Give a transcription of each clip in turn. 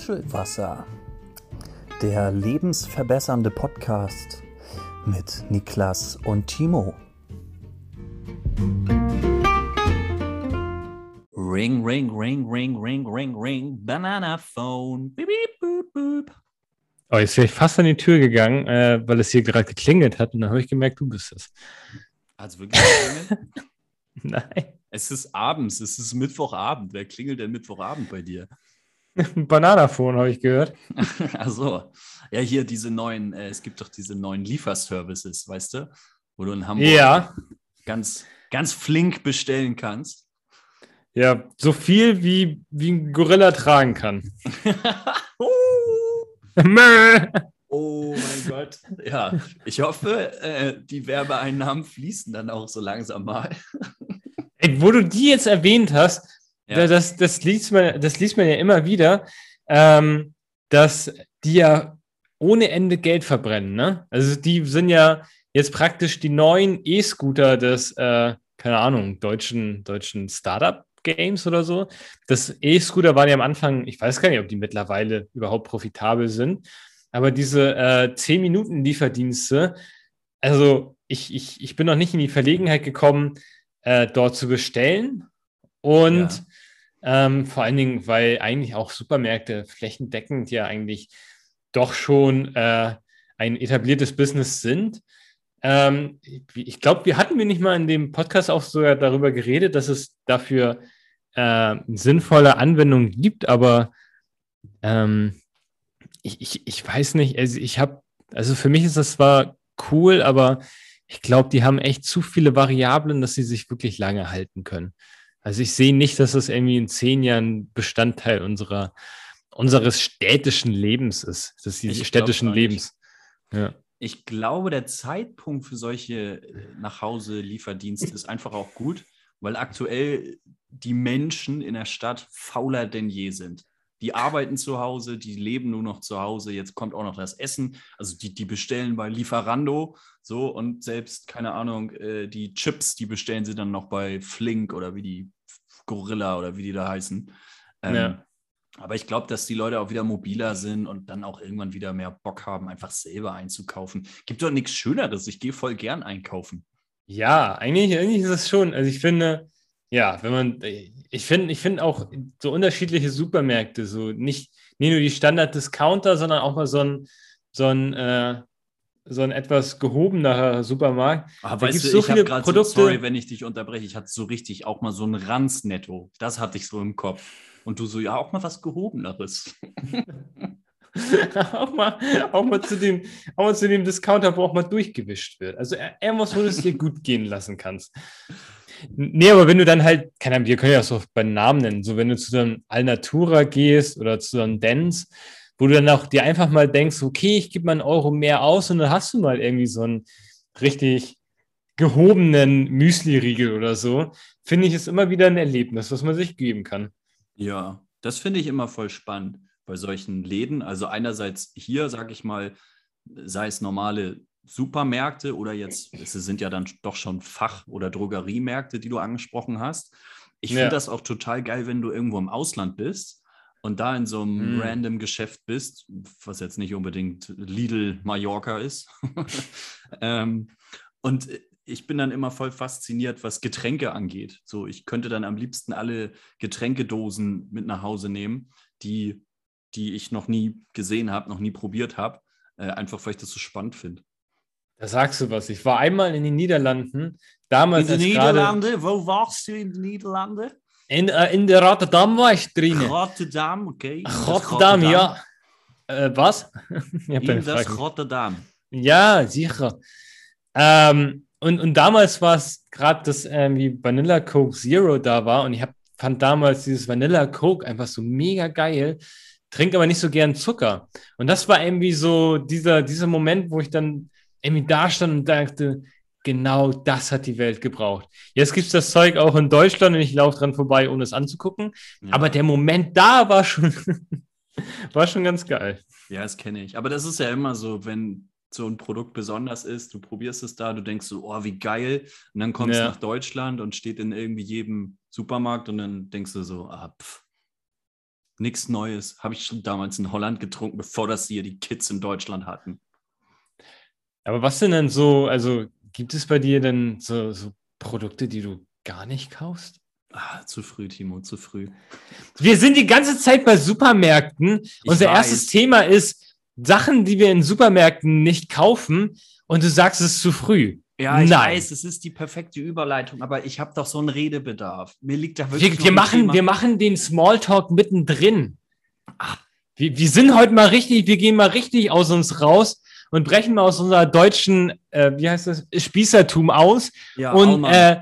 Muschelwasser, der lebensverbessernde Podcast mit Niklas und Timo. Ring, ring, ring, ring, ring, ring, ring, Banana Phone. Beep, beep, boop, boop. Oh, jetzt wäre ich fast an die Tür gegangen, äh, weil es hier gerade geklingelt hat und dann habe ich gemerkt, du bist es. Hat es wirklich geklingelt? Nein. Es ist abends, es ist Mittwochabend. Wer klingelt denn Mittwochabend bei dir? Bananaphone habe ich gehört. Achso. Ja, hier diese neuen, äh, es gibt doch diese neuen Lieferservices, weißt du? Wo du in Hamburg ja. ganz, ganz flink bestellen kannst. Ja, so viel wie, wie ein Gorilla tragen kann. oh mein Gott. Ja, ich hoffe, äh, die Werbeeinnahmen fließen dann auch so langsam mal. Ey, wo du die jetzt erwähnt hast, ja. das, das, liest man, das liest man ja immer wieder, ähm, dass die ja ohne Ende Geld verbrennen. Ne? Also die sind ja jetzt praktisch die neuen E-Scooter des, äh, keine Ahnung, deutschen, deutschen Startup-Games oder so. Das E-Scooter waren ja am Anfang, ich weiß gar nicht, ob die mittlerweile überhaupt profitabel sind, aber diese äh, 10-Minuten-Lieferdienste, also ich, ich, ich bin noch nicht in die Verlegenheit gekommen, äh, dort zu bestellen. Und ja. Ähm, vor allen Dingen, weil eigentlich auch Supermärkte flächendeckend ja eigentlich doch schon äh, ein etabliertes Business sind. Ähm, ich glaube, wir hatten wir nicht mal in dem Podcast auch sogar darüber geredet, dass es dafür äh, sinnvolle Anwendungen gibt, aber ähm, ich, ich, ich weiß nicht, also ich habe, also für mich ist das zwar cool, aber ich glaube, die haben echt zu viele Variablen, dass sie sich wirklich lange halten können. Also ich sehe nicht, dass das irgendwie in zehn Jahren Bestandteil unserer, unseres städtischen Lebens ist, des städtischen Lebens. Ja. Ich glaube, der Zeitpunkt für solche äh, Nachhause-Lieferdienste ist einfach auch gut, weil aktuell die Menschen in der Stadt fauler denn je sind die arbeiten zu Hause, die leben nur noch zu Hause, jetzt kommt auch noch das Essen. Also die, die bestellen bei Lieferando so und selbst, keine Ahnung, äh, die Chips, die bestellen sie dann noch bei Flink oder wie die Gorilla oder wie die da heißen. Ähm, ja. Aber ich glaube, dass die Leute auch wieder mobiler sind und dann auch irgendwann wieder mehr Bock haben, einfach selber einzukaufen. Gibt doch nichts Schöneres. Ich gehe voll gern einkaufen. Ja, eigentlich, eigentlich ist es schon. Also ich finde, ja, wenn man, ich finde, ich finde auch so unterschiedliche Supermärkte, so nicht, nicht nur die Standard-Discounter, sondern auch mal so ein, so ein, äh, so ein etwas gehobener Supermarkt. Aber da weißt du, so ich viele Produkte. So, sorry, wenn ich dich unterbreche, ich hatte so richtig auch mal so ein Ranz-Netto. Das hatte ich so im Kopf. Und du so, ja, auch mal was Gehobeneres. auch, mal, auch, mal zu dem, auch mal zu dem Discounter, wo auch mal durchgewischt wird. Also irgendwas, wo du es dir gut gehen lassen kannst. Nee, aber wenn du dann halt, keine Ahnung, wir können ja auch so bei Namen nennen, so wenn du zu einem Alnatura gehst oder zu einem Dance, wo du dann auch dir einfach mal denkst, okay, ich gebe mal einen Euro mehr aus und dann hast du mal irgendwie so einen richtig gehobenen Müsli-Riegel oder so, finde ich es immer wieder ein Erlebnis, was man sich geben kann. Ja, das finde ich immer voll spannend bei solchen Läden. Also einerseits hier, sage ich mal, sei es normale Supermärkte oder jetzt, es sind ja dann doch schon Fach- oder Drogeriemärkte, die du angesprochen hast. Ich finde ja. das auch total geil, wenn du irgendwo im Ausland bist und da in so einem mm. random Geschäft bist, was jetzt nicht unbedingt Lidl Mallorca ist. ähm, und ich bin dann immer voll fasziniert, was Getränke angeht. So, ich könnte dann am liebsten alle Getränkedosen mit nach Hause nehmen, die, die ich noch nie gesehen habe, noch nie probiert habe, äh, einfach weil ich das so spannend finde. Da sagst du was. Ich war einmal in den Niederlanden. Damals in den Niederlanden? Wo warst du in den Niederlanden? In, äh, in der Rotterdam war ich drin. Rotterdam, okay. Rotterdam, ja. Äh, was? in das Rotterdam. Ja, sicher. Ähm, und, und damals war es gerade, dass irgendwie Vanilla Coke Zero da war und ich hab, fand damals dieses Vanilla Coke einfach so mega geil, trinke aber nicht so gern Zucker. Und das war irgendwie so dieser, dieser Moment, wo ich dann irgendwie da stand und dachte, genau das hat die Welt gebraucht. Jetzt gibt es das Zeug auch in Deutschland und ich laufe dran vorbei, ohne es anzugucken. Ja. Aber der Moment da war schon, war schon ganz geil. Ja, das kenne ich. Aber das ist ja immer so, wenn so ein Produkt besonders ist, du probierst es da, du denkst so, oh, wie geil. Und dann kommst du ja. nach Deutschland und steht in irgendwie jedem Supermarkt und dann denkst du so, ah, pff. Nichts Neues. Habe ich schon damals in Holland getrunken, bevor das hier die Kids in Deutschland hatten. Aber was sind denn so, also gibt es bei dir denn so, so Produkte, die du gar nicht kaufst? Ah, zu früh, Timo, zu früh. Wir sind die ganze Zeit bei Supermärkten. Ich Unser weiß. erstes Thema ist Sachen, die wir in Supermärkten nicht kaufen. Und du sagst es ist zu früh. Ja, ich Nein. weiß, es ist die perfekte Überleitung, aber ich habe doch so einen Redebedarf. Mir liegt da wirklich. Wir, wir machen, wir machen den Smalltalk mittendrin. Ach, wir, wir sind heute mal richtig, wir gehen mal richtig aus uns raus und brechen mal aus unserer deutschen, äh, wie heißt das, Spießertum aus ja, und äh,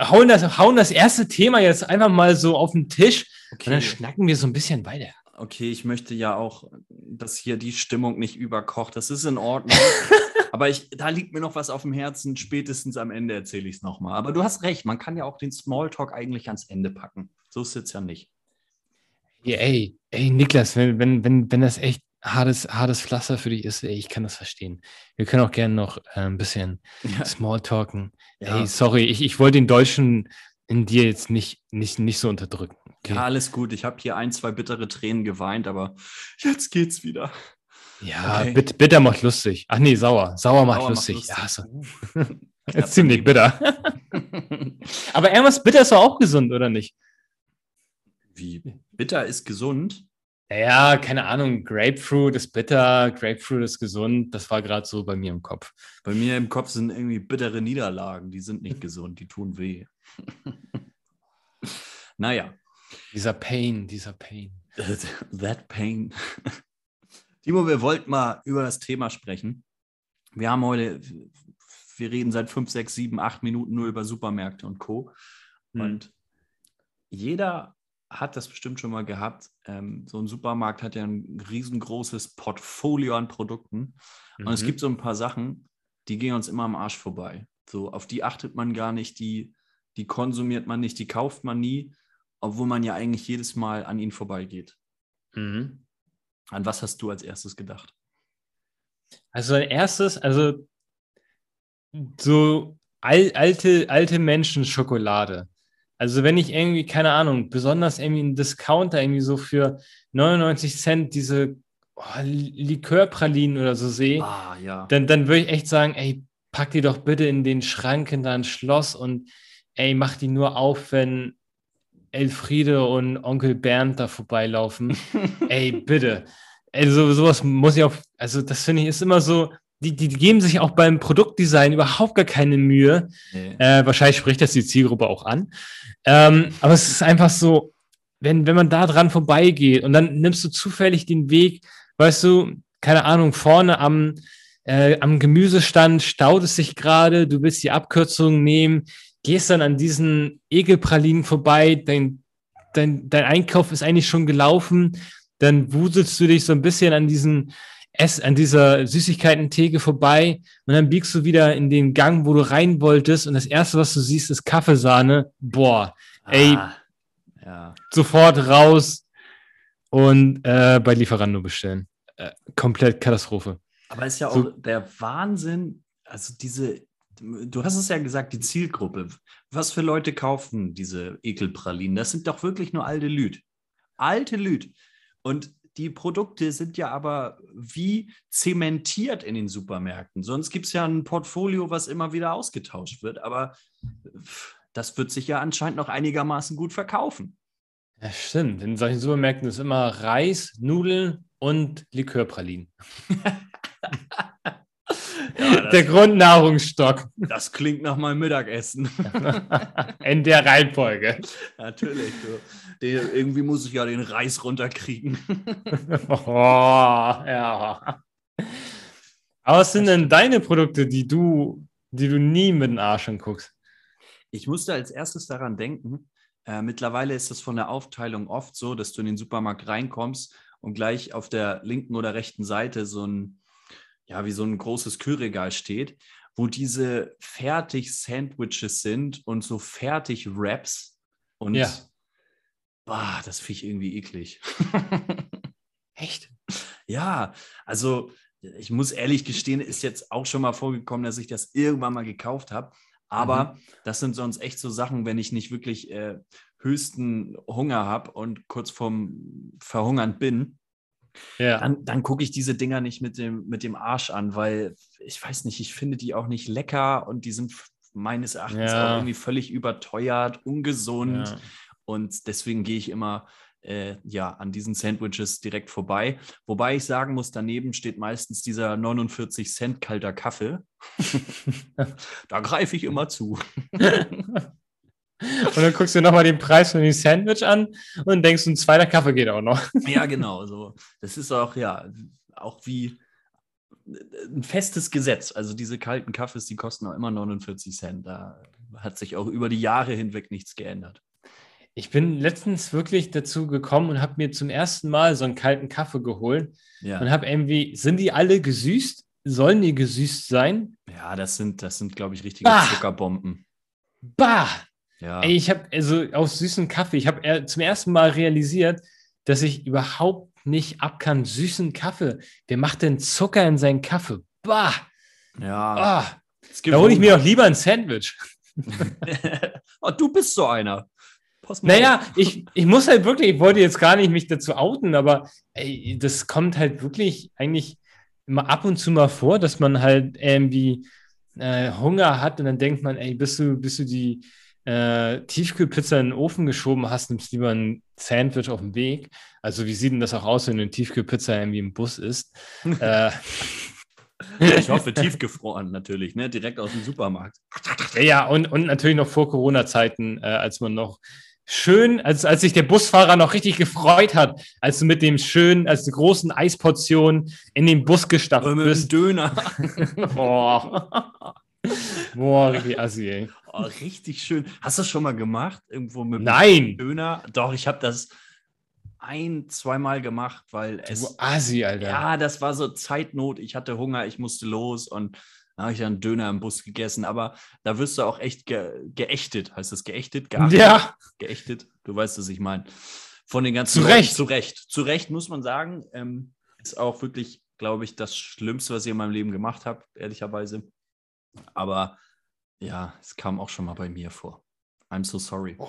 hauen, das, hauen das erste Thema jetzt einfach mal so auf den Tisch okay. und dann schnacken wir so ein bisschen weiter. Okay, ich möchte ja auch, dass hier die Stimmung nicht überkocht. Das ist in Ordnung. Aber ich, da liegt mir noch was auf dem Herzen. Spätestens am Ende erzähle ich es nochmal. Aber du hast recht, man kann ja auch den Smalltalk eigentlich ans Ende packen. So ist es jetzt ja nicht. Ey, ey, Niklas, wenn, wenn, wenn, wenn das echt hartes, hartes Pflaster für dich ist, ey, ich kann das verstehen. Wir können auch gerne noch äh, ein bisschen ja. Smalltalken. Ja. Ey, sorry, ich, ich wollte den Deutschen in dir jetzt nicht, nicht, nicht so unterdrücken. Okay? Ja, alles gut. Ich habe hier ein, zwei bittere Tränen geweint, aber jetzt geht's wieder. Ja, okay. bitter, bitter macht lustig. Ach nee, sauer. Sauer macht sauer lustig. Macht lustig. Ja, so. ist ziemlich bitter. aber irgendwas bitter ist doch auch gesund, oder nicht? Wie? Bitter ist gesund? Ja, keine Ahnung, Grapefruit ist bitter, Grapefruit ist gesund. Das war gerade so bei mir im Kopf. Bei mir im Kopf sind irgendwie bittere Niederlagen, die sind nicht gesund, die tun weh. naja. Dieser Pain, dieser Pain. That Pain. Timo, wir wollten mal über das Thema sprechen. Wir haben heute, wir reden seit fünf, sechs, sieben, acht Minuten nur über Supermärkte und Co. Hm. Und jeder hat das bestimmt schon mal gehabt. Ähm, so ein Supermarkt hat ja ein riesengroßes Portfolio an Produkten. Mhm. Und es mhm. gibt so ein paar Sachen, die gehen uns immer am Arsch vorbei. So, auf die achtet man gar nicht, die, die konsumiert man nicht, die kauft man nie, obwohl man ja eigentlich jedes Mal an ihnen vorbeigeht. Mhm. An was hast du als erstes gedacht? Also ein erstes, also so al alte, alte Menschen Schokolade. Also wenn ich irgendwie, keine Ahnung, besonders irgendwie einen Discounter irgendwie so für 99 Cent diese oh, Likörpralinen oder so sehe, ah, ja. dann, dann würde ich echt sagen, ey, pack die doch bitte in den Schrank in dein Schloss und ey, mach die nur auf, wenn Elfriede und Onkel Bernd da vorbeilaufen. ey, bitte. Also sowas muss ich auch, also das finde ich ist immer so, die, die, geben sich auch beim Produktdesign überhaupt gar keine Mühe. Nee. Äh, wahrscheinlich spricht das die Zielgruppe auch an. Ähm, aber es ist einfach so, wenn, wenn man da dran vorbeigeht und dann nimmst du zufällig den Weg, weißt du, keine Ahnung, vorne am, äh, am Gemüsestand staut es sich gerade, du willst die Abkürzung nehmen, gehst dann an diesen Ekelpralinen vorbei, dein, dein, dein Einkauf ist eigentlich schon gelaufen, dann wuselst du dich so ein bisschen an diesen Ess an dieser Süßigkeiten-Theke vorbei und dann biegst du wieder in den Gang, wo du rein wolltest und das erste, was du siehst, ist Kaffeesahne. Boah, ey, ah, ja. sofort raus und äh, bei Lieferando bestellen. Äh, komplett Katastrophe. Aber ist ja auch so, der Wahnsinn, also diese, du hast es ja gesagt, die Zielgruppe. Was für Leute kaufen diese Ekelpralinen? Das sind doch wirklich nur alte Lüd. Alte Lüd. Und die Produkte sind ja aber wie zementiert in den Supermärkten. Sonst gibt es ja ein Portfolio, was immer wieder ausgetauscht wird. Aber das wird sich ja anscheinend noch einigermaßen gut verkaufen. Ja, stimmt. In solchen Supermärkten ist immer Reis, Nudeln und Likörpralinen. Ja, der Grundnahrungsstock. Das klingt nach meinem Mittagessen. In der Reihenfolge. Natürlich. Du. Den, irgendwie muss ich ja den Reis runterkriegen. oh, ja. Aber was sind denn deine Produkte, die du, die du nie mit den Arsch anguckst? Ich musste als erstes daran denken, äh, mittlerweile ist es von der Aufteilung oft so, dass du in den Supermarkt reinkommst und gleich auf der linken oder rechten Seite so ein ja, wie so ein großes Kühlregal steht, wo diese fertig Sandwiches sind und so fertig Wraps. Und ja. Boah, das finde ich irgendwie eklig. Echt? Ja, also ich muss ehrlich gestehen, ist jetzt auch schon mal vorgekommen, dass ich das irgendwann mal gekauft habe. Aber mhm. das sind sonst echt so Sachen, wenn ich nicht wirklich äh, höchsten Hunger habe und kurz vorm Verhungern bin, ja. dann, dann gucke ich diese Dinger nicht mit dem, mit dem Arsch an, weil ich weiß nicht, ich finde die auch nicht lecker und die sind meines Erachtens ja. auch irgendwie völlig überteuert, ungesund. Ja. Und deswegen gehe ich immer äh, ja, an diesen Sandwiches direkt vorbei. Wobei ich sagen muss, daneben steht meistens dieser 49 Cent kalter Kaffee. da greife ich immer zu. Und dann guckst du nochmal den Preis von dem Sandwich an und denkst, ein zweiter Kaffee geht auch noch. Ja, genau. So. Das ist auch, ja, auch wie ein festes Gesetz. Also diese kalten Kaffees, die kosten auch immer 49 Cent. Da hat sich auch über die Jahre hinweg nichts geändert. Ich bin letztens wirklich dazu gekommen und habe mir zum ersten Mal so einen kalten Kaffee geholt ja. und habe irgendwie, sind die alle gesüßt? Sollen die gesüßt sein? Ja, das sind, das sind, glaube ich, richtige bah! Zuckerbomben. Bah! Ja. Ey, ich habe also aus süßen Kaffee, ich habe zum ersten Mal realisiert, dass ich überhaupt nicht ab kann. Süßen Kaffee. Wer macht denn Zucker in seinen Kaffee? Bah! Ja. Ah. Da hole ich mir doch lieber ein Sandwich. oh, du bist so einer. Naja, ich, ich muss halt wirklich, ich wollte jetzt gar nicht mich dazu outen, aber ey, das kommt halt wirklich eigentlich immer ab und zu mal vor, dass man halt irgendwie äh, Hunger hat und dann denkt man, ey, bist du, bist du die, äh, Tiefkühlpizza in den Ofen geschoben hast, nimmst lieber ein Sandwich auf dem Weg. Also wie sieht denn das auch aus, wenn du eine Tiefkühlpizza irgendwie im Bus isst? äh, ich hoffe, tiefgefroren natürlich, ne? direkt aus dem Supermarkt. Ja, ja und, und natürlich noch vor Corona-Zeiten, äh, als man noch schön, als, als sich der Busfahrer noch richtig gefreut hat, als du mit dem schönen, als die großen Eisportion in den Bus gestapft bist. Döner. Boah. Boah, richtig assi, ey. Oh, richtig schön. Hast du das schon mal gemacht? Irgendwo mit Nein. Döner? Doch, ich habe das ein, zweimal gemacht, weil es. Du Assi, Alter. Ja, das war so Zeitnot. Ich hatte Hunger, ich musste los und da habe ich dann Döner im Bus gegessen. Aber da wirst du auch echt ge geächtet. Heißt das geächtet? Geachtet? Ja. Geächtet. Du weißt, was ich meine. Von den ganzen. Zu Recht. Zu Recht. Zu Recht muss man sagen. Ähm, ist auch wirklich, glaube ich, das Schlimmste, was ich in meinem Leben gemacht habe, ehrlicherweise. Aber ja, es kam auch schon mal bei mir vor. I'm so sorry. Oh.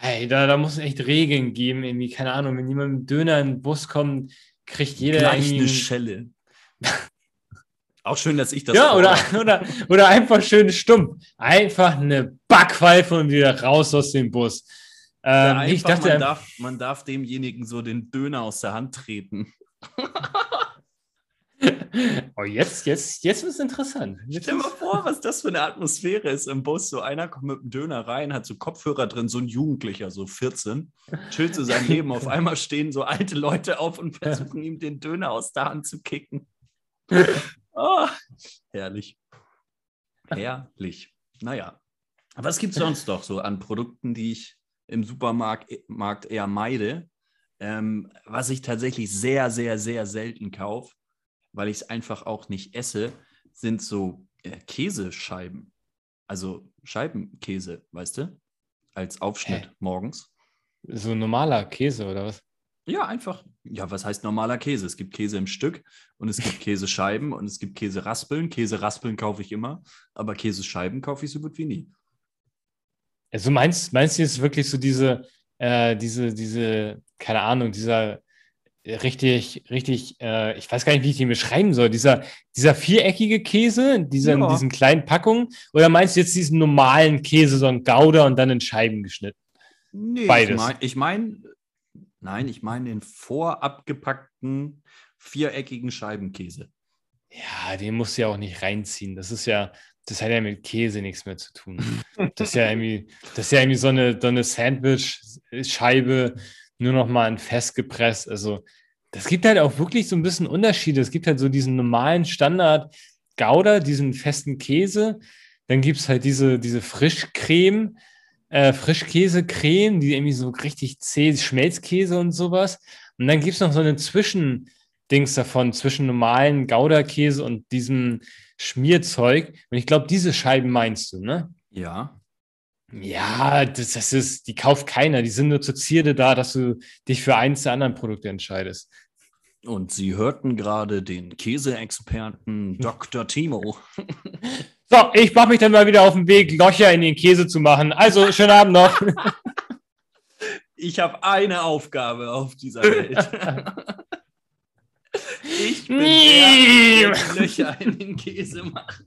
Ey, da, da muss es echt Regeln geben, irgendwie, keine Ahnung, wenn jemand mit Döner in den Bus kommt, kriegt jeder Gleich eine Schelle. auch schön, dass ich das. Ja, oder, oder, oder einfach schön stumpf. Einfach eine Backpfeife und wieder raus aus dem Bus. Ähm, ja, ich dachte, man darf, man darf demjenigen so den Döner aus der Hand treten. Oh, jetzt, jetzt, jetzt wird es interessant. Jetzt Stell dir mal vor, was das für eine Atmosphäre ist im Bus. So einer kommt mit einem Döner rein, hat so Kopfhörer drin, so ein Jugendlicher, so 14, chillt so sein Leben. Auf einmal stehen so alte Leute auf und versuchen ihm den Döner aus der Hand zu kicken. Oh, herrlich. Herrlich. Naja. Was gibt es sonst noch so an Produkten, die ich im Supermarkt eher meide? Ähm, was ich tatsächlich sehr, sehr, sehr selten kaufe, weil ich es einfach auch nicht esse, sind so äh, Käsescheiben. Also Scheibenkäse, weißt du? Als Aufschnitt Hä? morgens. So normaler Käse oder was? Ja, einfach. Ja, was heißt normaler Käse? Es gibt Käse im Stück und es gibt Käsescheiben und es gibt Käseraspeln. Käseraspeln kaufe ich immer, aber Käsescheiben kaufe ich so gut wie nie. Also meinst, meinst du jetzt wirklich so diese, äh, diese, diese, keine Ahnung, dieser richtig, richtig, äh, ich weiß gar nicht, wie ich den beschreiben soll. Dieser, dieser viereckige Käse, dieser, ja. in diesen kleinen Packungen, oder meinst du jetzt diesen normalen Käse, so ein Gouda und dann in Scheiben geschnitten? Nee, Beides. Ich meine, ich mein, nein, ich meine den vorabgepackten viereckigen Scheibenkäse. Ja, den musst du ja auch nicht reinziehen. Das ist ja, das hat ja mit Käse nichts mehr zu tun. Das ist ja irgendwie, das ist ja irgendwie so eine, so eine Sandwich-Scheibe nur noch mal ein Fest gepresst. Also das gibt halt auch wirklich so ein bisschen Unterschiede. Es gibt halt so diesen normalen Standard Gouda, diesen festen Käse. Dann gibt es halt diese, diese Frischcreme, äh, Frischkäsecreme, die irgendwie so richtig zäh, Schmelzkäse und sowas. Und dann gibt es noch so eine Zwischendings davon, zwischen normalen Gouda-Käse und diesem Schmierzeug. Und ich glaube, diese Scheiben meinst du, ne? Ja. Ja, das, das ist, die kauft keiner. Die sind nur zur Zierde da, dass du dich für eins der anderen Produkte entscheidest. Und Sie hörten gerade den Käseexperten Dr. Timo. So, ich mache mich dann mal wieder auf den Weg, Löcher in den Käse zu machen. Also, schönen Abend noch. Ich habe eine Aufgabe auf dieser Welt. ich bin der, der Löcher in den Käse macht.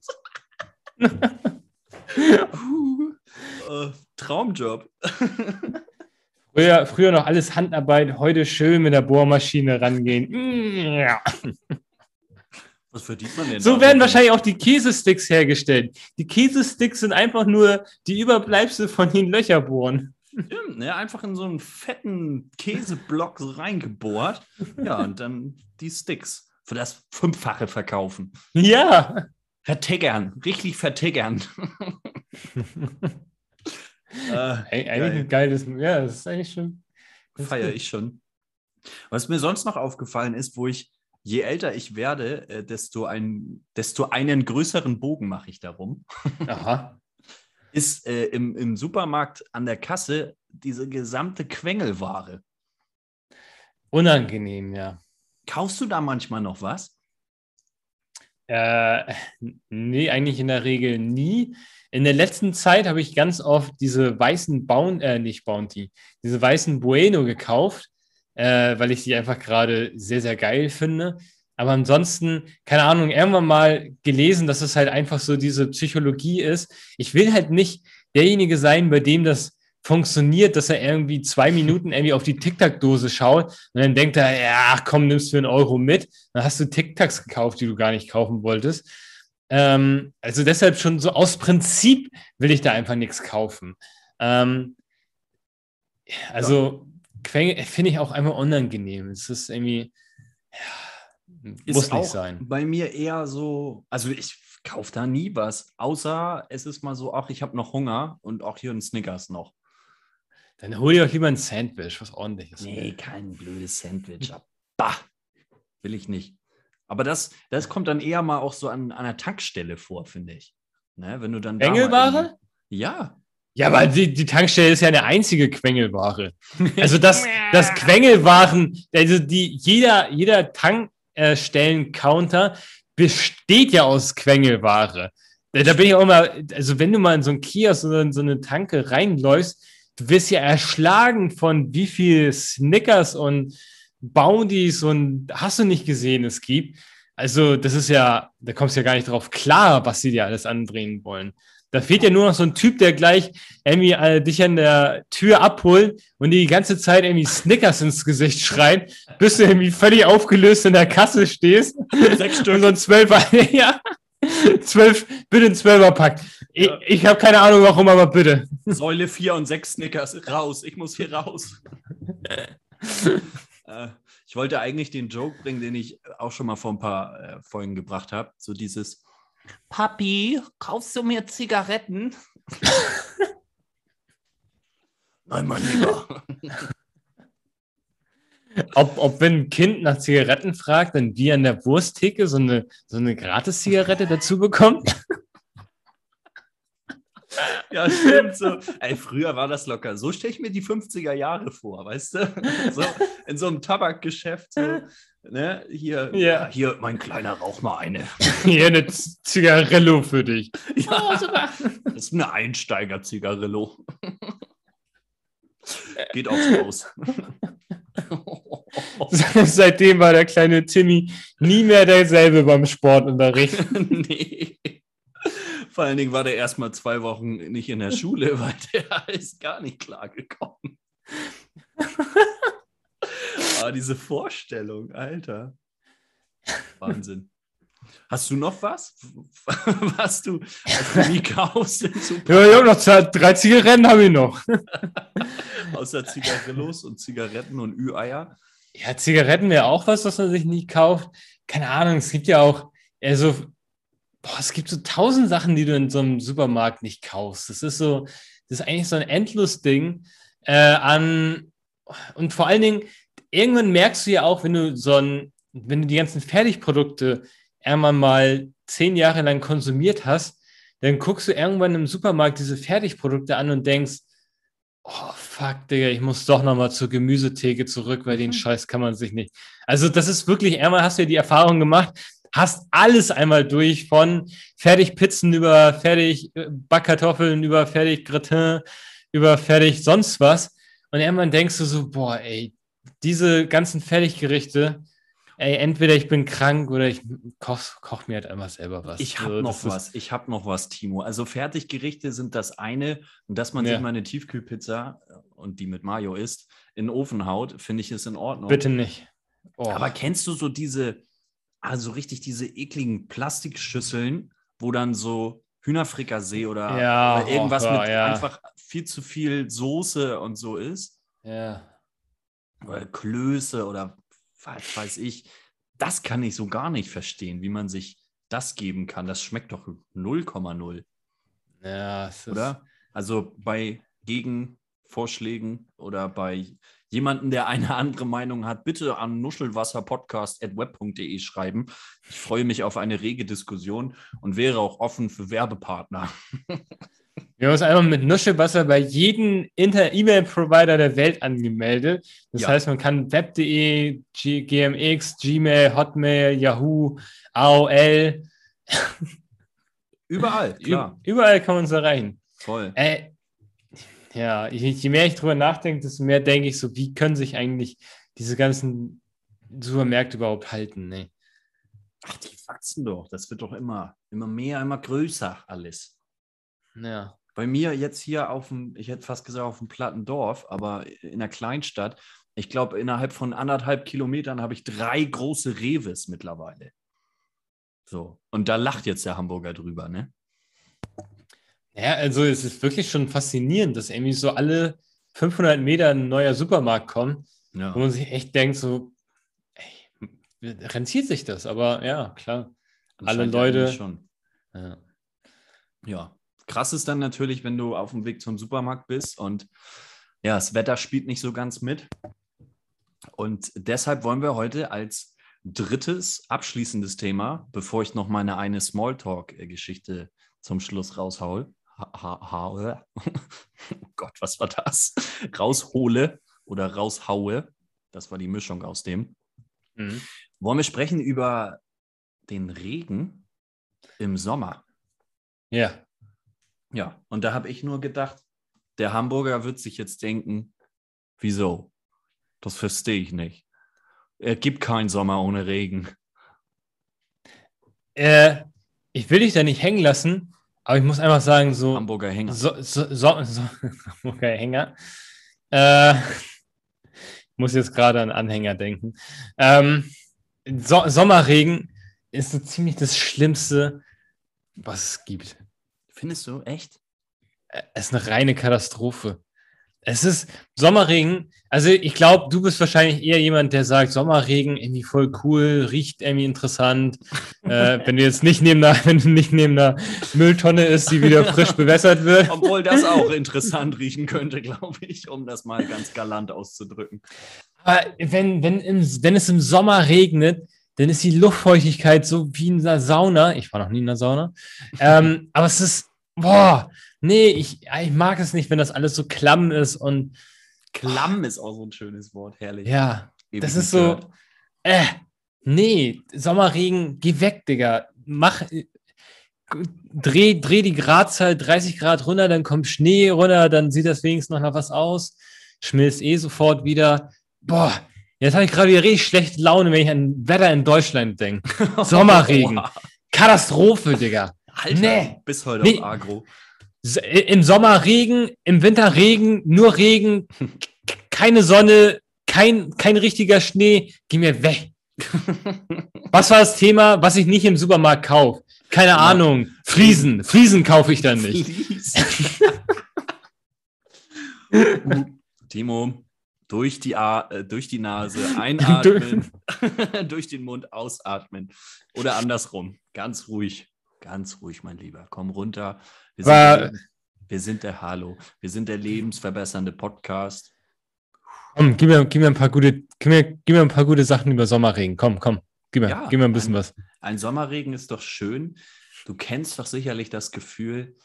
Uh, Traumjob. Früher, früher noch alles Handarbeit, heute schön mit der Bohrmaschine rangehen. Was verdient man denn? So werden wahrscheinlich auch die Käsesticks hergestellt. Die Käsesticks sind einfach nur die Überbleibsel von den Löcherbohren. Stimmt, ne? Einfach in so einen fetten Käseblock reingebohrt. Ja, und dann die Sticks für das Fünffache verkaufen. Ja. Vertiggern, richtig vertiggern. äh, eigentlich geil. ein geiles, ja, das ist eigentlich schon. Feiere ich schon. Was mir sonst noch aufgefallen ist, wo ich, je älter ich werde, äh, desto, ein, desto einen größeren Bogen mache ich darum. Aha. ist äh, im, im Supermarkt an der Kasse diese gesamte Quengelware. Unangenehm, ja. Kaufst du da manchmal noch was? Äh, nee, eigentlich in der Regel nie. In der letzten Zeit habe ich ganz oft diese weißen Bounty, äh, nicht Bounty, diese weißen Bueno gekauft, äh, weil ich die einfach gerade sehr, sehr geil finde. Aber ansonsten, keine Ahnung, irgendwann mal gelesen, dass es halt einfach so diese Psychologie ist. Ich will halt nicht derjenige sein, bei dem das funktioniert, dass er irgendwie zwei Minuten irgendwie auf die Tic-Tac-Dose schaut und dann denkt er, ja, komm, nimmst für einen Euro mit. Dann hast du Tic-Tacs gekauft, die du gar nicht kaufen wolltest. Ähm, also deshalb schon so aus Prinzip will ich da einfach nichts kaufen. Ähm, also. Finde ich auch einmal unangenehm. Es ist irgendwie, ja, ist muss nicht sein. Bei mir eher so, also ich kaufe da nie was, außer es ist mal so, ach, ich habe noch Hunger und auch hier ein Snickers noch. Dann hol dir auch lieber ein Sandwich, was ordentliches. Nee, kein blödes Sandwich. Bah, will ich nicht. Aber das, das kommt dann eher mal auch so an, an einer Tankstelle vor, finde ich. Ne, wenn du dann Quengelware? Ja. Ja, aber die, die Tankstelle ist ja eine einzige Quengelware. Also das, das Quengelwaren, also die, jeder, jeder Tankstellen-Counter besteht ja aus Quengelware. Da bin ich auch immer, also wenn du mal in so einen Kiosk oder in so eine Tanke reinläufst, du wirst ja erschlagen von wie viel Snickers und Bounties und hast du nicht gesehen, es gibt. Also, das ist ja, da kommst du ja gar nicht drauf klar, was sie dir alles andrehen wollen. Da fehlt ja nur noch so ein Typ, der gleich irgendwie äh, dich an der Tür abholt und die ganze Zeit irgendwie Snickers ins Gesicht schreit, bis du irgendwie völlig aufgelöst in der Kasse stehst. Sechs Stück. Und so ein Zwölfer, ja. Zwölf, bitte ein Zwölferpack. Ich, ja. ich habe keine Ahnung warum, aber bitte. Säule 4 und 6 Snickers, raus. Ich muss hier raus. äh, ich wollte eigentlich den Joke bringen, den ich auch schon mal vor ein paar äh, Folgen gebracht habe. So dieses Papi, kaufst du mir Zigaretten? Nein, mein Lieber. Ob, ob wenn ein Kind nach Zigaretten fragt, dann wie an der Wursttheke so eine, so eine Gratis-Zigarette dazu bekommt? Ja, stimmt. So. Ey, früher war das locker. So stelle ich mir die 50er Jahre vor, weißt du? So, in so einem Tabakgeschäft. So, ne? hier, ja. hier, mein kleiner, rauch mal eine. Hier eine Zigarillo für dich. Ja, oh, das ist eine Einsteiger-Zigarillo. Geht aufs Haus. Seitdem war der kleine Timmy nie mehr derselbe beim Sportunterricht. nee. Vor allen Dingen war der erst mal zwei Wochen nicht in der Schule, weil der ist gar nicht klargekommen. Aber diese Vorstellung, Alter. Wahnsinn. Hast du noch was? was du, was du nie kaufst? Ja, ich habe noch zwei, drei Zigaretten habe ich noch. Außer Zigarillos und Zigaretten und Ü-Eier. Ja, Zigaretten wäre auch was, was man sich nie kauft. Keine Ahnung, es gibt ja auch, also, boah, es gibt so tausend Sachen, die du in so einem Supermarkt nicht kaufst. Das ist so, das ist eigentlich so ein endlos Ding äh, an, und vor allen Dingen, irgendwann merkst du ja auch, wenn du so ein, wenn du die ganzen Fertigprodukte einmal mal zehn Jahre lang konsumiert hast, dann guckst du irgendwann im Supermarkt diese Fertigprodukte an und denkst, oh fuck, Digga, ich muss doch nochmal zur Gemüsetheke zurück, weil den mhm. Scheiß kann man sich nicht. Also, das ist wirklich, einmal hast du ja die Erfahrung gemacht, hast alles einmal durch, von fertig Pizzen über fertig äh, Backkartoffeln, über fertig Gratin, über fertig sonst was. Und irgendwann denkst du so, boah, ey, diese ganzen Fertiggerichte, ey, entweder ich bin krank oder ich koch, koch mir halt einfach selber was. Ich habe so, noch was, ich habe noch was, Timo. Also Fertiggerichte sind das eine und dass man ja. sich mal eine Tiefkühlpizza äh, und die mit Mayo isst, in den Ofen haut, finde ich ist in Ordnung. Bitte nicht. Oh. Aber kennst du so diese, also richtig diese ekligen Plastikschüsseln, wo dann so Hühnerfrikassee oder, ja, oder irgendwas oh, mit ja. einfach viel zu viel Soße und so ist? Ja. Oder Klöße oder was weiß ich. Das kann ich so gar nicht verstehen, wie man sich das geben kann. Das schmeckt doch 0,0. Ja, oder? Also bei Gegenvorschlägen oder bei jemanden, der eine andere Meinung hat, bitte an nuschelwasserpodcast.web.de schreiben. Ich freue mich auf eine rege Diskussion und wäre auch offen für Werbepartner. Wir haben uns einmal mit Nuschelwasser bei jedem E-Mail-Provider der Welt angemeldet. Das ja. heißt, man kann web.de, GMX, Gmail, Hotmail, Yahoo, AOL. Überall, klar. Überall kann man uns erreichen. Voll. Äh, ja, je mehr ich drüber nachdenke, desto mehr denke ich so, wie können sich eigentlich diese ganzen Supermärkte überhaupt halten? Ne? Ach, die wachsen doch. Das wird doch immer, immer mehr, immer größer alles. Ja. Bei mir jetzt hier auf dem, ich hätte fast gesagt auf dem platten Dorf, aber in einer Kleinstadt, ich glaube, innerhalb von anderthalb Kilometern habe ich drei große Reves mittlerweile. So. Und da lacht jetzt der Hamburger drüber, ne? Ja, also es ist wirklich schon faszinierend, dass irgendwie so alle 500 Meter ein neuer Supermarkt kommt, ja. wo man sich echt denkt, so, ey, rentiert sich das? Aber ja, klar. Alle Leute. Schon. Ja. ja. Krass ist dann natürlich, wenn du auf dem Weg zum Supermarkt bist und ja, das Wetter spielt nicht so ganz mit. Und deshalb wollen wir heute als drittes abschließendes Thema, bevor ich noch meine eine Smalltalk-Geschichte zum Schluss raushaue, ha, oh Gott, was war das? Raushole oder raushaue. Das war die Mischung aus dem. Mhm. Wollen wir sprechen über den Regen im Sommer? Ja. Ja, und da habe ich nur gedacht, der Hamburger wird sich jetzt denken, wieso? Das verstehe ich nicht. Es gibt keinen Sommer ohne Regen. Äh, ich will dich da nicht hängen lassen, aber ich muss einfach sagen, so. Hamburger Hänger. So, so, so, Hamburger Hänger. Äh, ich muss jetzt gerade an Anhänger denken. Ähm, so Sommerregen ist so ziemlich das Schlimmste, was es gibt. Findest du echt? Es ist eine reine Katastrophe. Es ist Sommerregen. Also ich glaube, du bist wahrscheinlich eher jemand, der sagt, Sommerregen irgendwie voll cool, riecht irgendwie interessant. äh, wenn du jetzt nicht neben einer, wenn du nicht neben einer Mülltonne ist, die wieder frisch bewässert wird. Obwohl das auch interessant riechen könnte, glaube ich, um das mal ganz galant auszudrücken. Aber wenn, wenn, im, wenn es im Sommer regnet, dann ist die Luftfeuchtigkeit so wie in einer Sauna. Ich war noch nie in einer Sauna. ähm, aber es ist, boah, Nee, ich, ich mag es nicht, wenn das alles so klamm ist und. Klamm ist auch so ein schönes Wort, herrlich. Ja, Ewig das ist so. Äh, nee, Sommerregen, geh weg, Digga. Mach. Dreh, dreh die Gradzahl 30 Grad runter, dann kommt Schnee runter, dann sieht das wenigstens noch nach was aus. Schmilzt eh sofort wieder. Boah, jetzt habe ich gerade wieder richtig schlechte Laune, wenn ich an Wetter in Deutschland denke. Sommerregen. Katastrophe, Digga. Alter, nee. bis heute nee. auf Agro. Im Sommer Regen, im Winter Regen, nur Regen, keine Sonne, kein, kein richtiger Schnee. Geh mir weg. Was war das Thema, was ich nicht im Supermarkt kaufe? Keine ja. Ahnung. Friesen. Friesen kaufe ich dann nicht. Timo, durch die, A äh, durch die Nase einatmen, durch den Mund ausatmen. Oder andersrum. Ganz ruhig. Ganz ruhig, mein Lieber. Komm runter. Wir sind, der, wir sind der Hallo. Wir sind der lebensverbessernde Podcast. Komm, gib mir, gib mir ein paar gute, gib mir, gib mir ein paar gute Sachen über Sommerregen. Komm, komm. Gib mir, ja, gib mir ein bisschen ein, was. Ein Sommerregen ist doch schön. Du kennst doch sicherlich das Gefühl,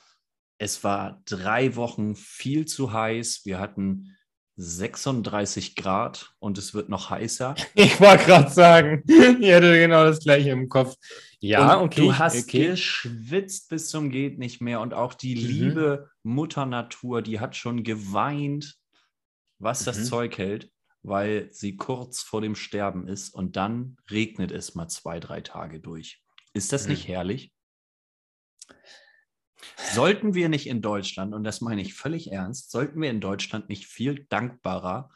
es war drei Wochen viel zu heiß. Wir hatten 36 Grad und es wird noch heißer. Ich wollte gerade sagen, ich hatte genau das gleiche im Kopf. Ja, und okay. Du hast okay. geschwitzt bis zum geht nicht mehr und auch die Mhm. liebe Mutter Natur, die hat schon geweint, was das Mhm. Zeug hält, weil sie kurz vor dem Sterben ist und dann regnet es mal zwei, drei Tage durch. Ist das Mhm. nicht herrlich? Sollten wir nicht in Deutschland, und das meine ich völlig ernst, sollten wir in Deutschland nicht viel dankbarer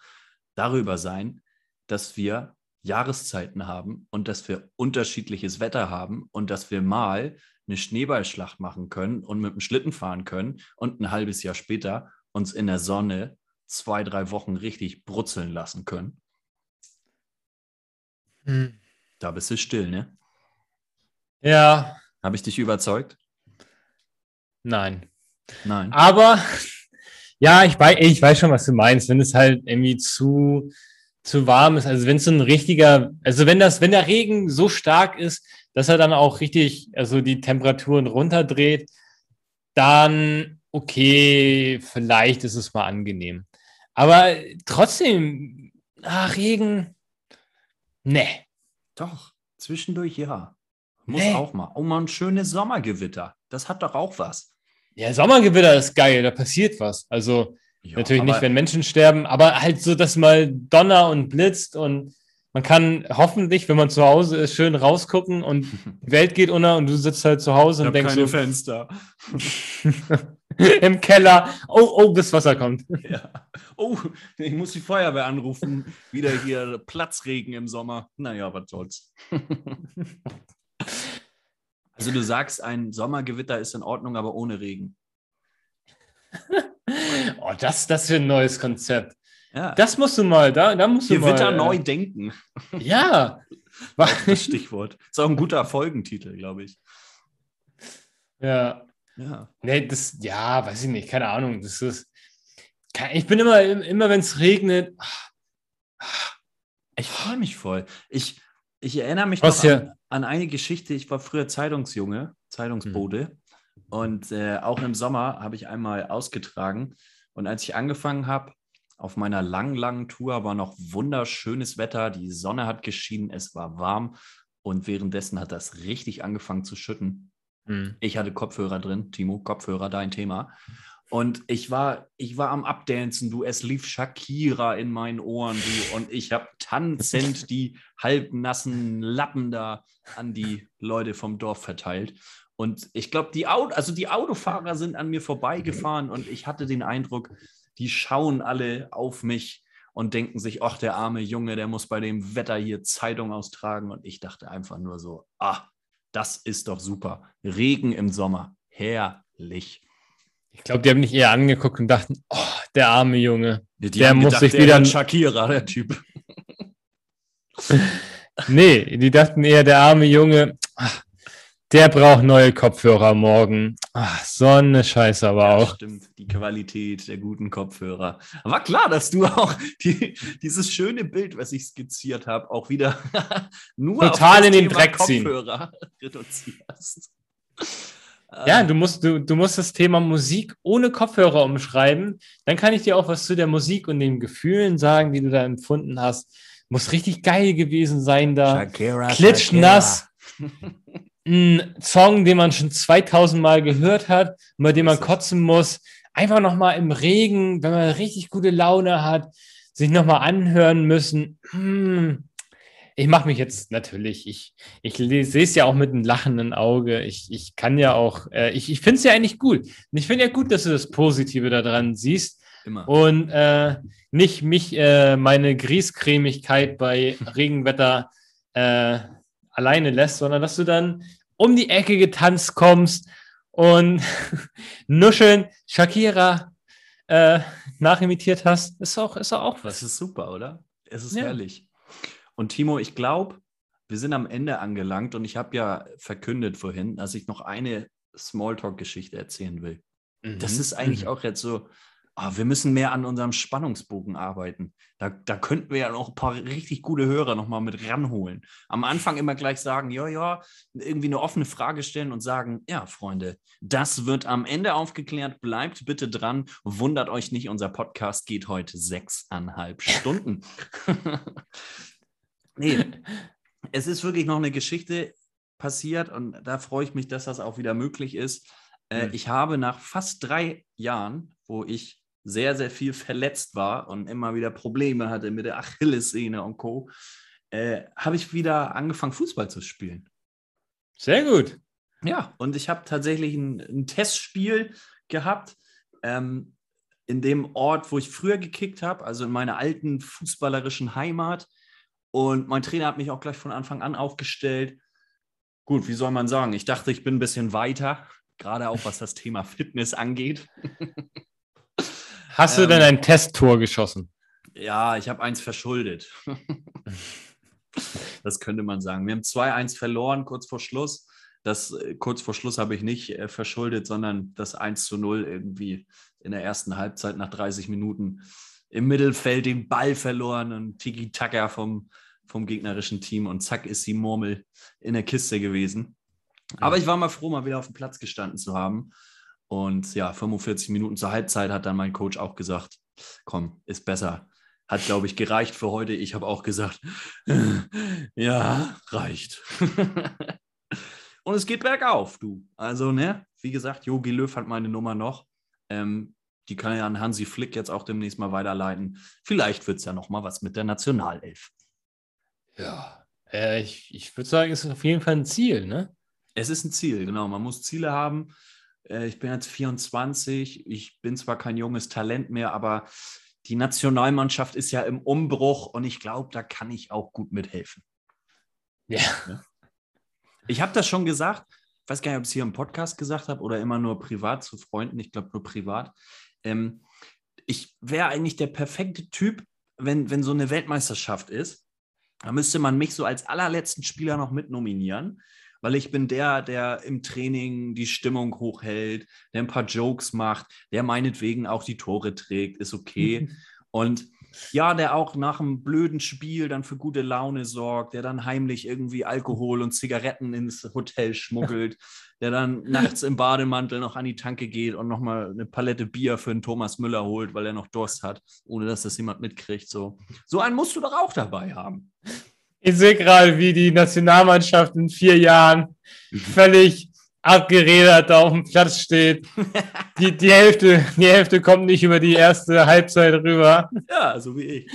darüber sein, dass wir Jahreszeiten haben und dass wir unterschiedliches Wetter haben und dass wir mal eine Schneeballschlacht machen können und mit dem Schlitten fahren können und ein halbes Jahr später uns in der Sonne zwei, drei Wochen richtig brutzeln lassen können. Hm. Da bist du still, ne? Ja, Habe ich dich überzeugt? Nein. Nein. Aber ja, ich weiß, ich weiß schon, was du meinst. Wenn es halt irgendwie zu, zu warm ist, also wenn es so ein richtiger, also wenn das, wenn der Regen so stark ist, dass er dann auch richtig, also die Temperaturen runterdreht, dann okay, vielleicht ist es mal angenehm. Aber trotzdem, ah, Regen, ne. Doch, zwischendurch ja. Muss Nee. auch mal. Oh, mal ein schönes Sommergewitter. Das hat doch auch was. Ja, Sommergewitter ist geil, da passiert was. Also Ja, Natürlich nicht, wenn Menschen sterben, aber halt so, dass mal Donner und blitzt und man kann hoffentlich, wenn man zu Hause ist, schön rausgucken und die Welt geht unter und du sitzt halt zu Hause Ich und denkst keine so Fenster. im Keller, oh, oh, das Wasser kommt. Ja. Oh, ich muss die Feuerwehr anrufen. Wieder hier Platzregen im Sommer. Naja, was soll's. Also du sagst, ein Sommergewitter ist in Ordnung, aber ohne Regen. Oh, das, das ist ein neues Konzept. Ja. Das musst du mal, da, da musst du Gewitter mal. neu denken. Äh, ja. Wa- Das Stichwort. Ist auch ein guter Folgentitel, glaube ich. ja. Ja. Nee, das, ja, weiß ich nicht, keine Ahnung. Das ist. Ich bin immer, immer wenn es regnet, Ich freue mich voll. Ich, ich erinnere mich Was noch ja- an, an eine Geschichte. Ich war früher Zeitungsjunge, Zeitungsbode. Und äh, auch im Sommer habe ich einmal ausgetragen. Und als ich angefangen habe, auf meiner langen, langen Tour war noch wunderschönes Wetter. Die Sonne hat geschienen, es war warm. Und währenddessen hat das richtig angefangen zu schütten. Hm. Ich hatte Kopfhörer drin, Timo, Kopfhörer, dein Thema. Und ich war, ich war am Abdancen, du, es lief Shakira in meinen Ohren, du, und ich habe tanzend die halbnassen Lappen da an die Leute vom Dorf verteilt. Und ich glaube, die, Auto, also die Autofahrer sind an mir vorbeigefahren und ich hatte den Eindruck, die schauen alle auf mich und denken sich, ach, der arme Junge, der muss bei dem Wetter hier Zeitung austragen. Und ich dachte einfach nur so, ah, das ist doch super. Regen im Sommer, herrlich. Ich glaube, die haben mich eher angeguckt und dachten, oh, der arme Junge. Die Der muss sich der wieder- wird Shakira, der Typ. Nee, die dachten eher, der arme Junge, ach, der braucht neue Kopfhörer morgen. Ach, so eine Scheiße aber Ja, auch. stimmt, die Qualität der guten Kopfhörer. War klar, dass du auch die, dieses schöne Bild, was ich skizziert habe, auch wieder nur Total in den Thema Dreck ziehen. Kopfhörer reduzierst. Ja, du musst, du, du musst das Thema Musik ohne Kopfhörer umschreiben. Dann kann ich dir auch was zu der Musik und den Gefühlen sagen, die du da empfunden hast. Muss richtig geil gewesen sein da. Shakira, Klitschnass. Ein Song, den man schon 2000 Mal gehört hat, bei dem man kotzen muss. Einfach nochmal im Regen, wenn man richtig gute Laune hat, sich nochmal anhören müssen. Hm. Ich mache mich jetzt natürlich, ich, ich sehe es ja auch mit einem lachenden Auge. Ich, ich kann ja auch, äh, ich, ich finde es ja eigentlich gut. Und ich finde ja gut, dass du das Positive daran siehst Immer. und äh, nicht mich, äh, meine Griescremigkeit bei Regenwetter äh, alleine lässt, sondern dass du dann um die Ecke getanzt kommst und nuscheln Shakira äh, nachimitiert hast, ist auch, ist auch Das was. ist super, oder? Es ist Ja. herrlich. Und Timo, ich glaube, wir sind am Ende angelangt und ich habe ja verkündet vorhin, dass ich noch eine Smalltalk-Geschichte erzählen will. Das Mhm. ist eigentlich Mhm. auch jetzt so oh, wir müssen mehr an unserem Spannungsbogen arbeiten. Da, da könnten wir ja noch ein paar richtig gute Hörer nochmal mit ranholen. Am Anfang immer gleich sagen, ja, ja, irgendwie eine offene Frage stellen und sagen, ja, Freunde, das wird am Ende aufgeklärt. Bleibt bitte dran. Wundert euch nicht, unser Podcast geht heute sechseinhalb Stunden. nee, es ist wirklich noch eine Geschichte passiert und da freue ich mich, dass das auch wieder möglich ist. Äh, mhm. Ich habe nach fast drei Jahren, wo ich sehr, sehr viel verletzt war und immer wieder Probleme hatte mit der Achillessehne und Co., äh, habe ich wieder angefangen, Fußball zu spielen. Sehr gut. Ja, und ich habe tatsächlich ein, ein, Testspiel gehabt ähm, in dem Ort, wo ich früher gekickt habe, also in meiner alten fußballerischen Heimat. Und mein Trainer hat mich auch gleich von Anfang an aufgestellt. Gut, wie soll man sagen? Ich dachte, ich bin ein bisschen weiter, gerade auch was das Thema Fitness angeht. Hast du ähm, denn ein Testtor geschossen? Ja, ich habe eins verschuldet. das könnte man sagen. Wir haben 2-1 verloren kurz vor Schluss. Das äh, kurz vor Schluss habe ich nicht äh, verschuldet, sondern das 1 zu 0 irgendwie in der ersten Halbzeit nach 30 Minuten im Mittelfeld den Ball verloren und Tiki-Taka vom, vom gegnerischen Team und zack ist die Murmel in der Kiste gewesen. Aber ich war mal froh, mal wieder auf dem Platz gestanden zu haben. Und ja, 45 Minuten zur Halbzeit hat dann mein Coach auch gesagt, komm, ist besser. Hat, glaube ich, gereicht für heute. Ich habe auch gesagt, ja, reicht. Und es geht bergauf, du. Also, ne, wie gesagt, Jogi Löw hat meine Nummer noch. Ähm, die kann ja an Hansi Flick jetzt auch demnächst mal weiterleiten. Vielleicht wird es ja noch mal was mit der Nationalelf. Ja, äh, ich, ich würde sagen, es ist auf jeden Fall ein Ziel, ne? Es ist ein Ziel, genau. Man muss Ziele haben. Äh, ich bin jetzt 24. Ich bin zwar kein junges Talent mehr, aber die Nationalmannschaft ist ja im Umbruch und ich glaube, da kann ich auch gut mithelfen. Ja. ja. Ich habe das schon gesagt. Ich weiß gar nicht, ob ich es hier im Podcast gesagt habe oder immer nur privat zu Freunden. Ich glaube nur privat. Ähm, ich wäre eigentlich der perfekte Typ, wenn, wenn so eine Weltmeisterschaft ist. Da müsste man mich so als allerletzten Spieler noch mitnominieren weil ich bin der, der im Training die Stimmung hochhält, der ein paar Jokes macht, der meinetwegen auch die Tore trägt, ist okay. Und ja, der auch nach einem blöden Spiel dann für gute Laune sorgt, der dann heimlich irgendwie Alkohol und Zigaretten ins Hotel schmuggelt, der dann nachts im Bademantel noch an die Tanke geht und nochmal eine Palette Bier für den Thomas Müller holt, weil er noch Durst hat, ohne dass das jemand mitkriegt. So, so einen musst du doch auch dabei haben. Ich sehe gerade, wie die Nationalmannschaft in vier Jahren völlig abgeredet auf dem Platz steht. Die, die, Hälfte, die Hälfte kommt nicht über die erste Halbzeit rüber. Ja, so wie ich.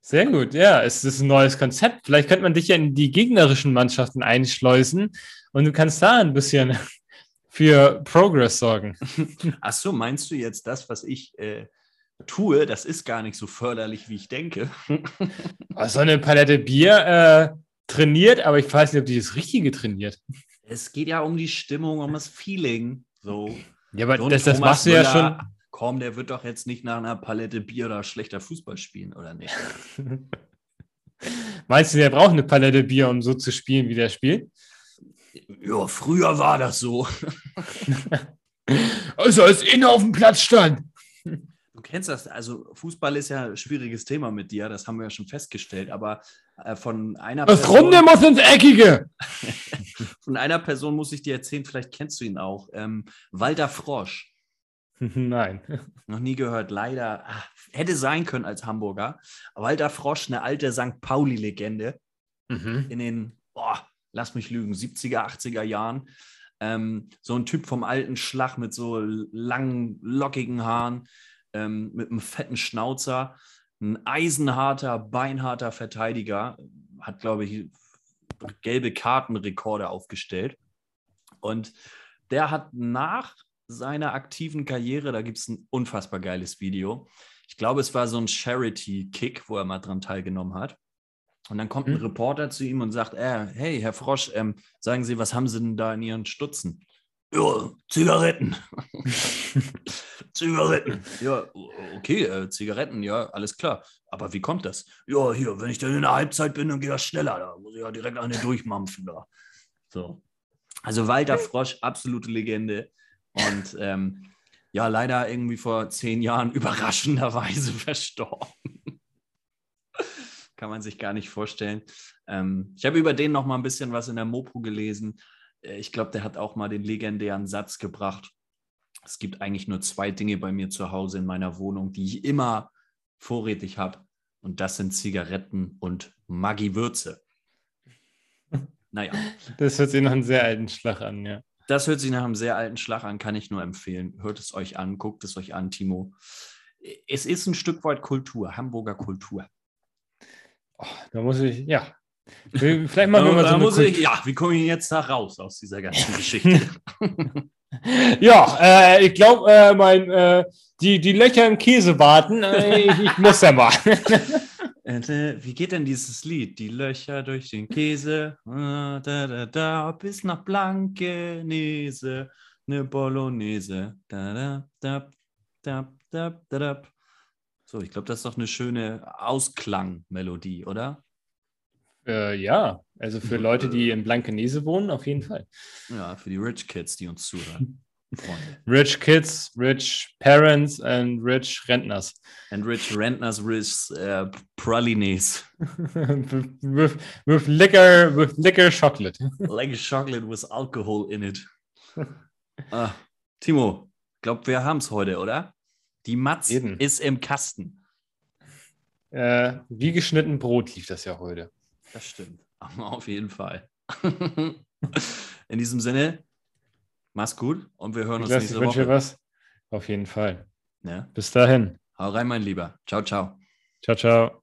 Sehr gut, ja, es ist ein neues Konzept. Vielleicht könnte man dich ja in die gegnerischen Mannschaften einschleusen und du kannst da ein bisschen für Progress sorgen. Ach so, meinst du jetzt das, was ich äh, tue, das ist gar nicht so förderlich, wie ich denke. So eine Palette Bier äh, trainiert, aber ich weiß nicht, ob die das Richtige trainiert. Es geht ja um die Stimmung, um das Feeling. So. Ja, aber das, das machst du ja schon. Komm, der wird doch jetzt nicht nach einer Palette Bier oder schlechter Fußball spielen, oder nicht? Meinst du, der braucht eine Palette Bier, um so zu spielen, wie der spielt? Ja, früher war das so. also als innen auf dem Platz stand. Du kennst das, also Fußball ist ja ein schwieriges Thema mit dir, das haben wir ja schon festgestellt, aber äh, von einer das Person. Runde muss ins Eckige! von einer Person muss ich dir erzählen, vielleicht kennst du ihn auch. Ähm, Walter Frosch. Nein. Noch nie gehört, leider. Ach, hätte sein können als Hamburger. Walter Frosch, eine alte St. Pauli-Legende. Mhm. In den, boah, lass mich lügen, 70er, 80er Jahren. Ähm, so ein Typ vom alten Schlag mit so langen, lockigen Haaren ähm, mit einem fetten Schnauzer, ein eisenharter, beinharter Verteidiger, hat, glaube ich, gelbe Kartenrekorde aufgestellt. Und der hat nach seiner aktiven Karriere, da gibt es ein unfassbar geiles Video. Ich glaube, es war so ein Charity-Kick, wo er mal dran teilgenommen hat. Und dann kommt ein hm. Reporter zu ihm und sagt, äh, hey, Herr Frosch, ähm, sagen Sie, was haben Sie denn da in Ihren Stutzen? Ja, Zigaretten. Zigaretten. Ja, okay, äh, Zigaretten, ja, alles klar. Aber wie kommt das? Ja, hier, wenn ich dann in der Halbzeit bin, dann geht das schneller. Da muss ich ja direkt eine durchmampfen da. So. Also Walter Frosch, absolute Legende. Und ähm, ja leider irgendwie vor zehn Jahren überraschenderweise verstorben. Kann man sich gar nicht vorstellen. Ähm, ich habe über den noch mal ein bisschen was in der Mopo gelesen. Äh, ich glaube, der hat auch mal den legendären Satz gebracht. Es gibt eigentlich nur zwei Dinge bei mir zu Hause in meiner Wohnung, die ich immer vorrätig habe. Und das sind Zigaretten und Maggi Würze. Naja. Das hört sich nach einem sehr alten Schlag an, ja. Das hört sich nach einem sehr alten Schlag an, kann ich nur empfehlen. Hört es euch an, guckt es euch an, Timo. Es ist ein Stück weit Kultur, Hamburger Kultur. Oh, da muss ich, ja. Vielleicht machen wir mal so eine muss ich, Ja, wie komme ich jetzt da raus aus dieser ganzen Geschichte? ja, äh, ich glaube, äh, mein, äh, die, die Löcher im Käse warten. Äh, ich, ich muss ja mal. Äh, wie geht denn dieses Lied? Die Löcher durch den Käse, da, da, da, bis nach Blankenese, eine Bolognese. Da, da, da, da, da, da, da. So, ich glaube, das ist doch eine schöne Ausklangmelodie, oder? Äh, ja, also für Leute, die in Blankenese wohnen, auf jeden Fall. Ja, für die Rich Kids, die uns zuhören. Rich kids, rich parents, and rich rentners. And rich rentners with uh, pralines. with, with liquor, with liquor chocolate. like chocolate with alcohol in it. Uh, Timo, glaub, wir haben es heute, oder? Die Matz ist im Kasten. Äh, wie geschnitten Brot lief das ja heute. Das stimmt. Auf jeden Fall. In diesem Sinne, Mach's gut und wir hören uns Niklas, nächste ich wünsche Woche. was. Auf jeden Fall. Ja. Bis dahin. Hau rein, mein Lieber. Ciao, ciao. Ciao, ciao.